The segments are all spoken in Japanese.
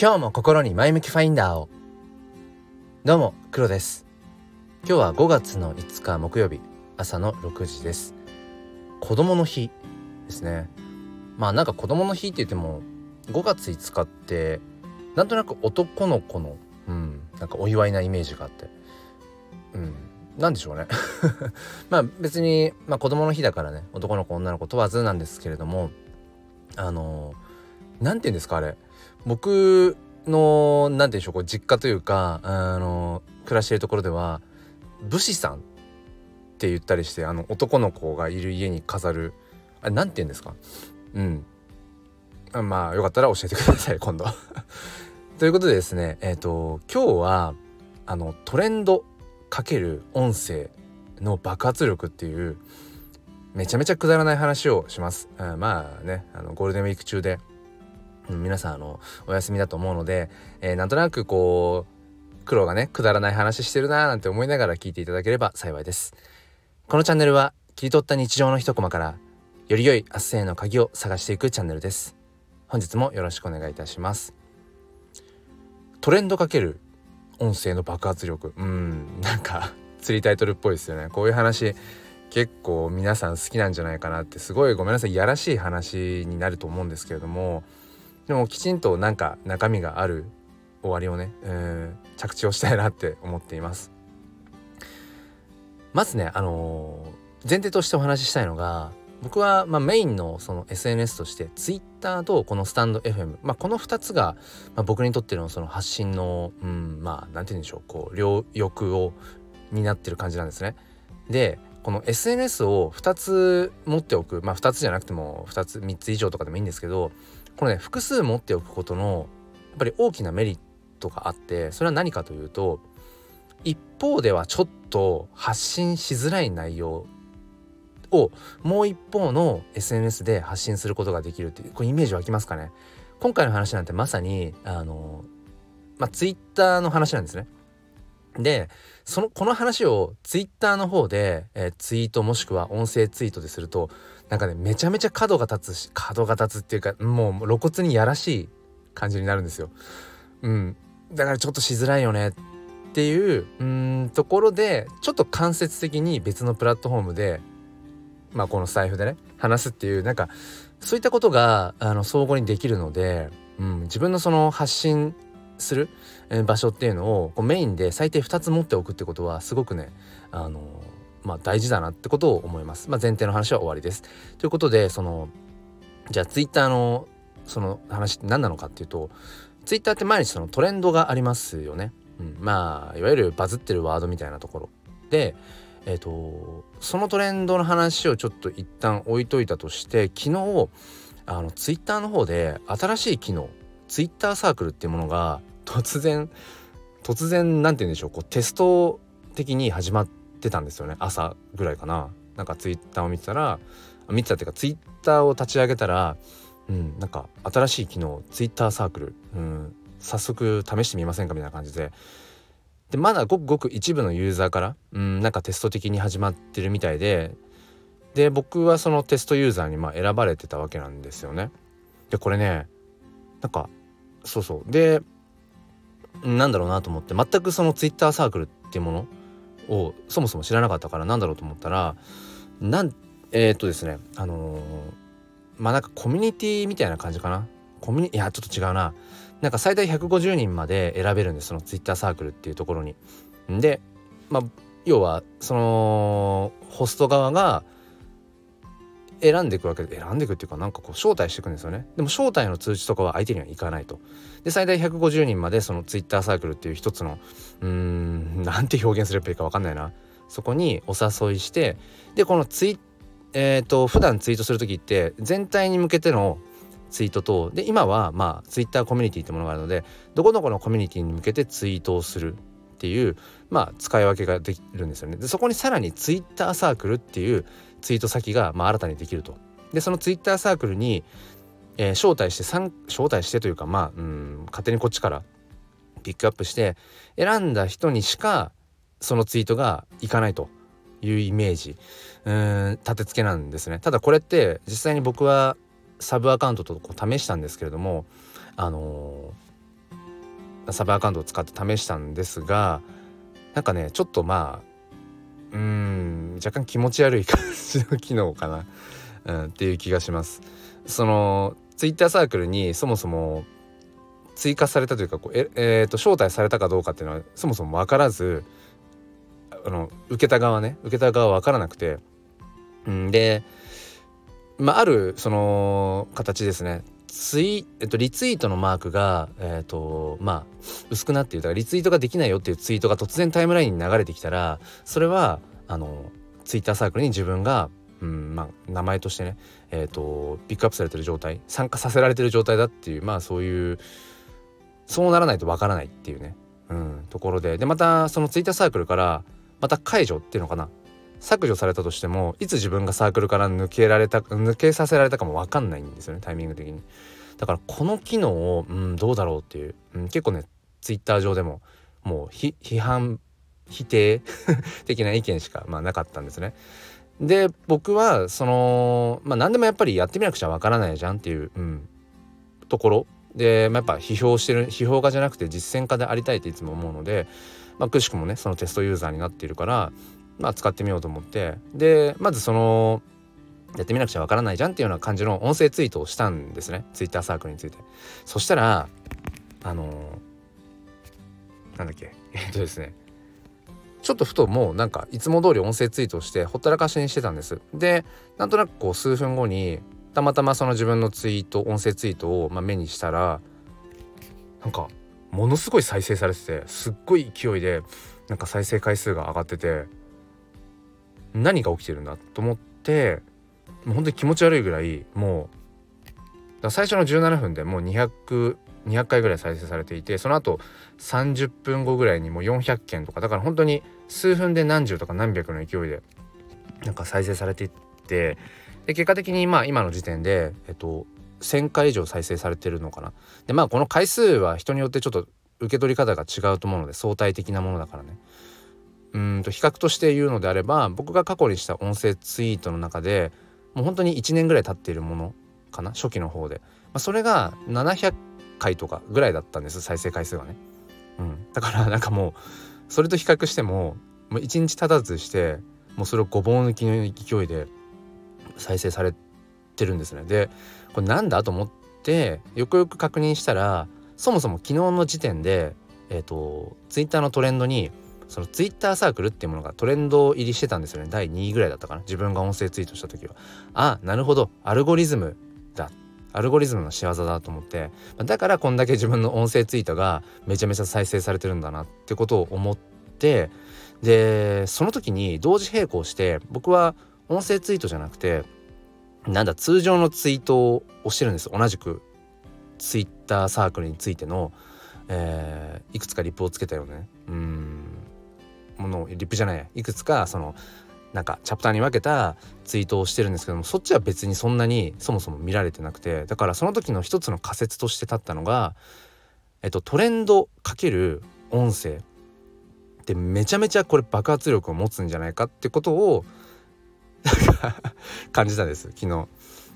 今日も心に前向きファインダーを。どうも黒です。今日は5月の5日木曜日朝の6時です。子供の日ですね。まあなんか子供の日って言っても5月5日ってなんとなく男の子のうんなんかお祝いなイメージがあって。うんなんでしょうね。まあ別に、まあ、子供の日だからね男の子女の子問わずなんですけれどもあの何て言うんですかあれ。僕の何て言うんでしょうこう実家というかあの暮らしているところでは武士さんって言ったりしてあの男の子がいる家に飾るあれ何て言うんですか？うん。まあよかったら教えてください今度。ということでですねえっ、ー、と今日はあのトレンドかける音声の爆発力っていうめちゃめちゃくだらない話をします。うん、まあねあのゴールデンウィーク中で皆さんあのお休みだと思うので、えー、なんとなくこう苦労がねくだらない話してるなーなんて思いながら聞いていただければ幸いです。このチャンネルは切り取った日常の一コマからより良い明日への鍵を探していくチャンネルです。本日もよろしくお願いいたします。トレンドかける音声の爆発力。うんなんか釣りタイトルっぽいですよね。こういう話結構皆さん好きなんじゃないかなってすごいごめんなさいやらしい話になると思うんですけれどもでもきちんとなんか中身がある終わりをね、えー、着地をしたいなって思っていますまずねあのー、前提としてお話ししたいのが僕は、まあ、メインのその SNS として Twitter とこのスタンド FM、まあ、この2つが、まあ、僕にとってのその発信の、うん、まあ何て言うんでしょうこう両翼を担ってる感じなんですね。でこの SNS を2つ持っておくまあ2つじゃなくても2つ3つ以上とかでもいいんですけどこのね複数持っておくことのやっぱり大きなメリットがあってそれは何かというと一方ではちょっと発信しづらい内容をもう一方の SNS で発信することができるっていうこれイメージ湧きますかね今回の話なんてまさにあのまあ Twitter の話なんですね。でそのこの話を Twitter の方で、えー、ツイートもしくは音声ツイートでするとなんかねめちゃめちゃ角が立つし角が立つっていうかもう露骨にやらしい感じになるんですよ。うん、だからちょっとしづらいよねっていううんところでちょっと間接的に別のプラットフォームでまあこの財布でね話すっていうなんかそういったことがあの相互にできるので、うん、自分のその発信する場所っていうのをこうメインで最低2つ持っておくってことはすごくねあのまあ、大事だなってことを思います。まあ、前提の話は終わりです。ということでそのじゃあツイッターのその話って何なのかっていうとツイッターって毎日そのトレンドがありますよね。うん、まあいわゆるバズってるワードみたいなところで、えーと、そのトレンドの話をちょっと一旦置いといたとして昨日あのツイッターの方で新しい機能ツイッターサークルっていうものが突然突然何て言うんでしょうこうテスト的に始まってたんですよね。朝ぐらいかな。なんかツイッターを見てたら見てたっていうかツイッターを立ち上げたらうんなんか新しい機能ツイッターサークル。うん早速試してみませんかみたいな感じで。でまだごくごく一部のユーザーからうんなんかテスト的に始まってるみたいでで僕はそのテストユーザーにまあ選ばれてたわけなんですよね。でこれねなんかそうそう。でなんだろうなと思って全くそのツイッターサークルっていうものをそもそも知らなかったからなんだろうと思ったらなんえー、っとですねあのー、まあなんかコミュニティみたいな感じかな？コミュニいやちょっと違うななんか最大150人まで選べるんですそのツイッターサークルっていうところに。でまあ要はそのホスト側が選んでいくわけで選んでいくっていうかなんかこう招待していくんですよね。でも招待の通知とかは相手にはいかないと。で最大150人までそのツイッターサークルっていう一つのうーんなんて表現すればいいか分かんないな。そこにお誘いしてでこのツイえっ、ー、と普段ツイートする時って全体に向けてのツイートとで今はまあツイッターコミュニティってものがあるのでどこどこのコミュニティに向けてツイートをするっていうまあ使い分けができるんですよね。でそこにさらにツイッターサークルっていうツイート先がまあ新たにできると。でそのツイッターサークルに、えー、招待して招待してというかまあうん勝手にこっちからピックアップして選んだ人にしかそのツイートがいかないというイメージ。うん立て付けなんですね。ただこれって実際に僕はサブアカウントとこう試したんですけれどもあのー、サブアカウントを使って試したんですがなんかねちょっとまあうーん若干気持ち悪い感じの機能かな、うん、っていう気がします。そのツイッターサークルにそもそも追加されたというかこうえ、えー、と招待されたかどうかっていうのはそもそも分からずあの受けた側ね受けた側分からなくて、うん、で、まあ、あるその形ですね。ツイ、えっと、リツイートのマークが、えっと、まあ薄くなっている。だからリツイートができないよっていうツイートが突然タイムラインに流れてきたらそれはあのツイッターサークルに自分が、うんまあ、名前としてね、えーと、ピックアップされてる状態参加させられてる状態だっていうまあそういうそうならないとわからないっていうね、うん、ところで。でまたそのツイッターサークルからまた解除っていうのかな。削除されたとしてもいつ自分がサークルから抜けられた抜けさせられたかも分かんないんですよねタイミング的に。だからこの機能を、うん、どうだろうっていう、うん、結構ねツイッター上でももう批判否定 的な意見しか、まあ、なかったんですね。で僕はそのまあ何でもやっぱりやってみなくちゃわからないじゃんっていう、うん、ところ。で、まあ、やっぱ批評してる批評家じゃなくて実践家でありたいっていつも思うので、まあ、くしくもねそのテストユーザーになっているから、まあ、使ってみようと思って。でまずそのやってみなくちゃわからないじゃんっていうような感じの音声ツイートをしたんですね。ツイッターサークルについて。そしたらあのー、なんだっけ。えっとですね。ちょっとふともうなんかいつも通り音声ツイートしてほったらかしにしてたんです。でなんとなくこう数分後にたまたまその自分のツイート音声ツイートをま目にしたらなんかものすごい再生されててすっごい勢いでなんか再生回数が上がってて何が起きてるんだと思ってもう本当に気持ち悪いぐらいもう最初の17分でもう200 200回ぐらい再生されていてその後30分後ぐらいにもう400件とかだから本当に数分で何十とか何百の勢いでなんか再生されていってで結果的にまあ今の時点でえっと1,000回以上再生されてるのかな。でまあこの回数は人によってちょっと受け取り方が違うと思うので相対的なものだからね。うんと比較として言うのであれば僕が過去にした音声ツイートの中でもう本当に1年ぐらい経っているものかな初期の方で、まあ、それが700回とかぐらいだったんです再生回数がね。うん、だからなんかもうそれと比較してももう1日経たずしてもうそれをごぼう抜きの勢いで再生されてるんですね。でこれなんだと思ってよくよく確認したらそもそも昨日の時点でえっ、ー、とツイッターのトレンドにそのツイッターサークルっていうものがトレンド入りしてたんですよね。第2位ぐらいだったかな。自分が音声ツイートした時は。あなるほど。アルゴリズムだ。アルゴリズムの仕業だと思って。だからこんだけ自分の音声ツイートがめちゃめちゃ再生されてるんだな。ってことを思って。でその時に同時並行して僕は音声ツイートじゃなくてなんだ通常のツイートをしてるんです。同じくツイッターサークルについての、えー、いくつかリップをつけたよね。うん。ものリップじゃないいくつかそのなんかチャプターに分けたツイートをしてるんですけどもそっちは別にそんなにそもそも見られてなくてだからその時の一つの仮説として立ったのが、えっと、トレンドかける音声ってめちゃめちゃこれ爆発力を持つんじゃないかってことを 感じたんです昨日。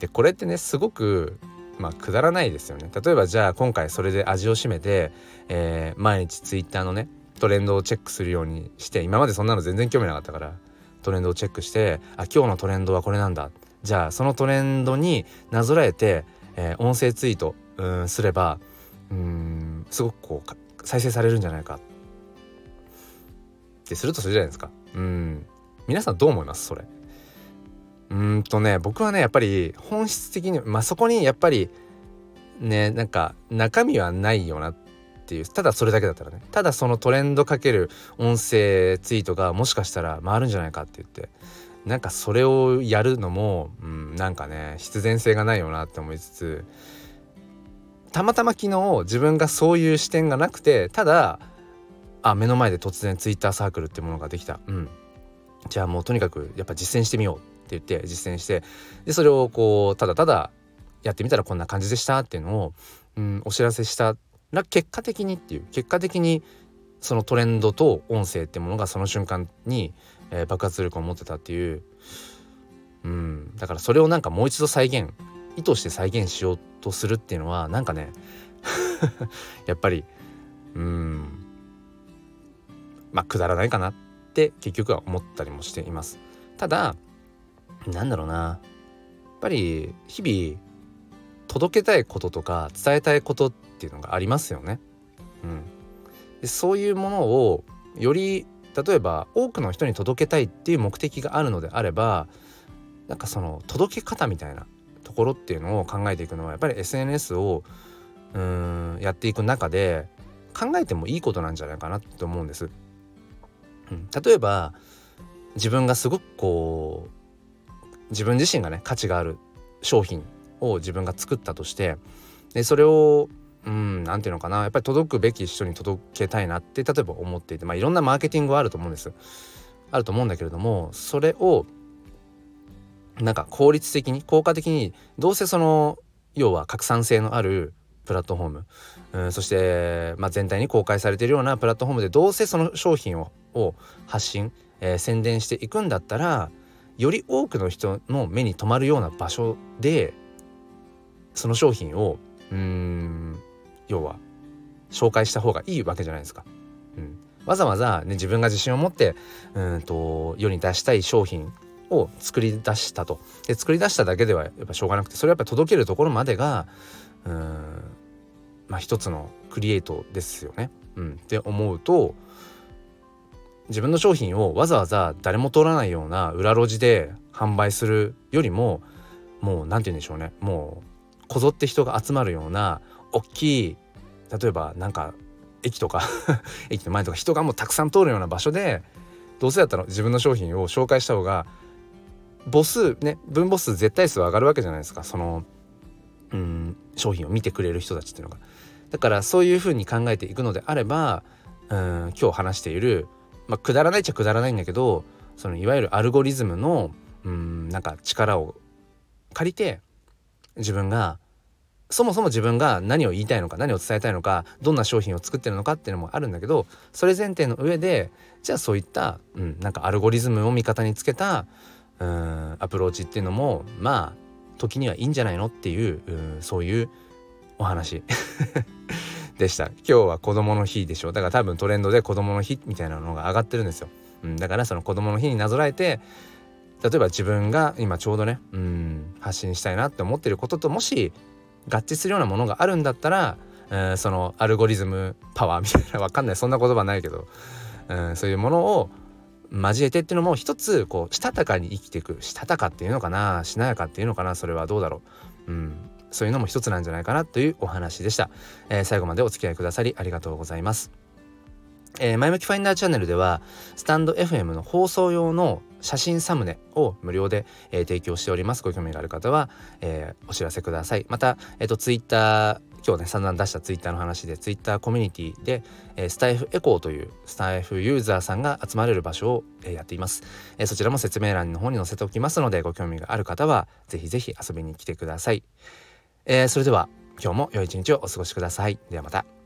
でこれってねすごくまあくだらないですよね。例えばじゃあ今回それで味を占めて、えー、毎日ツイッターのねトレンドをチェックするようにして今までそんなの全然興味なかったからトレンドをチェックしてあ今日のトレンドはこれなんだ。じゃあそのトレンドになぞらえて、えー、音声ツイートうんすればうんすごくこう再生されるんじゃないか。ってするとするじゃないですか。うん。皆さんどう思います？それ。うんとね僕はねやっぱり本質的にまあそこにやっぱりねなんか中身はないよなっていうただそれだけだったらね。ただそのトレンドかける音声ツイートがもしかしたら回るんじゃないかって言って。なんかそれをやるのも、うん、なんかね必然性がないよなって思いつつたまたま昨日自分がそういう視点がなくてただあ目の前で突然ツイッターサークルってものができた。うん。じゃあもうとにかくやっぱ実践してみようって言って実践してでそれをこうただただやってみたらこんな感じでしたっていうのを、うん、お知らせしたら結果的にっていう結果的にそのトレンドと音声ってものがその瞬間に、えー、爆発力を持ってたっていう、うん、だからそれをなんかもう一度再現意図して再現しようとするっていうのはなんかね やっぱりうん。まあくだらないかなって結局は思ったりもしています。ただなんだろうな。やっぱり日々届けたいこととか伝えたいことっていうのがありますよね。うん、でそういうものをより例えば多くの人に届けたいっていう目的があるのであればなんかその届け方みたいなところっていうのを考えていくのはやっぱり SNS をうんやっていく中で考えてもいいことなんじゃないかなって思うんです。うん、例えば自分がすごくこう自分自身がね価値がある商品を自分が作ったとしてでそれをうん何て言うのかなやっぱり届くべき人に届けたいなって例えば思っていてまあいろんなマーケティングはあると思うんです。あると思うんだけれどもそれをなんか効率的に効果的にどうせその要は拡散性のあるプラットフォーム、うん、そして、まあ、全体に公開されているようなプラットフォームでどうせその商品をを発信、えー、宣伝していくんだったらより多くの人の目に留まるような場所でその商品をうん要は紹介した方がいいわけじゃないですか。うん、わざわざ、ね、自分が自信を持ってうんと世に出したい商品を作り出したとで作り出しただけではやっぱしょうがなくてそれをやっぱ届けるところまでがうんまあ一つのクリエイトですよね。うん、って思うと自分の商品をわざわざ誰も通らないような裏路地で販売するよりももう何て言うんでしょうねもうこぞって人が集まるような大きい例えばなんか駅とか 駅の前とか人がもうたくさん通るような場所でどうせだったら自分の商品を紹介した方が母数ね分母数絶対数は上がるわけじゃないですかそのうん商品を見てくれる人たちっていうのが。だからそういうふうに考えていくのであればうん今日話しているまあ、くだらないっちゃくだらないんだけどそのいわゆるアルゴリズムのうんなんか力を借りて自分がそもそも自分が何を言いたいのか何を伝えたいのかどんな商品を作ってるのかっていうのもあるんだけどそれ前提の上でじゃあそういった、うん、なんかアルゴリズムを味方につけたうんアプローチっていうのもまあ時にはいいんじゃないのっていううそういうお話 でした。今日は子供の日でしょだから多分トレンドで子供の日みたいなのが上がってるんですよ、うん、だからその子供の日になぞらえて例えば自分が今ちょうどねうん発信したいなって思ってることともし合致するようなものがあるんだったら、え、そのアルゴリズムパワーみたいなわかんないそんな言葉ないけど、うん、そういうものを交えてっていうのも一つこうしたたかに生きていく。したたかっていうのかなしなやかっていうのかなそれはどうだろう、うん、そういうのも一つなんじゃないかなというお話でした、えー、最後までお付き合いくださりありがとうございます。えー、前向きファインダーチャンネルではスタンド FM の放送用の写真サムネを無料で、えー、提供しておりますご興味がある方は、えー、お知らせくださいまた、えーと、ツイッター今日ね散々出したツイッターの話でツイッターコミュニティで、えー、スタイフエコーというスタイフユーザーさんが集まれる場所を、えー、やっています、えー、そちらも説明欄の方に載せておきますのでご興味がある方はぜひぜひ遊びに来てくださいえー、それでは今日も良い一日をお過ごしください。ではまた。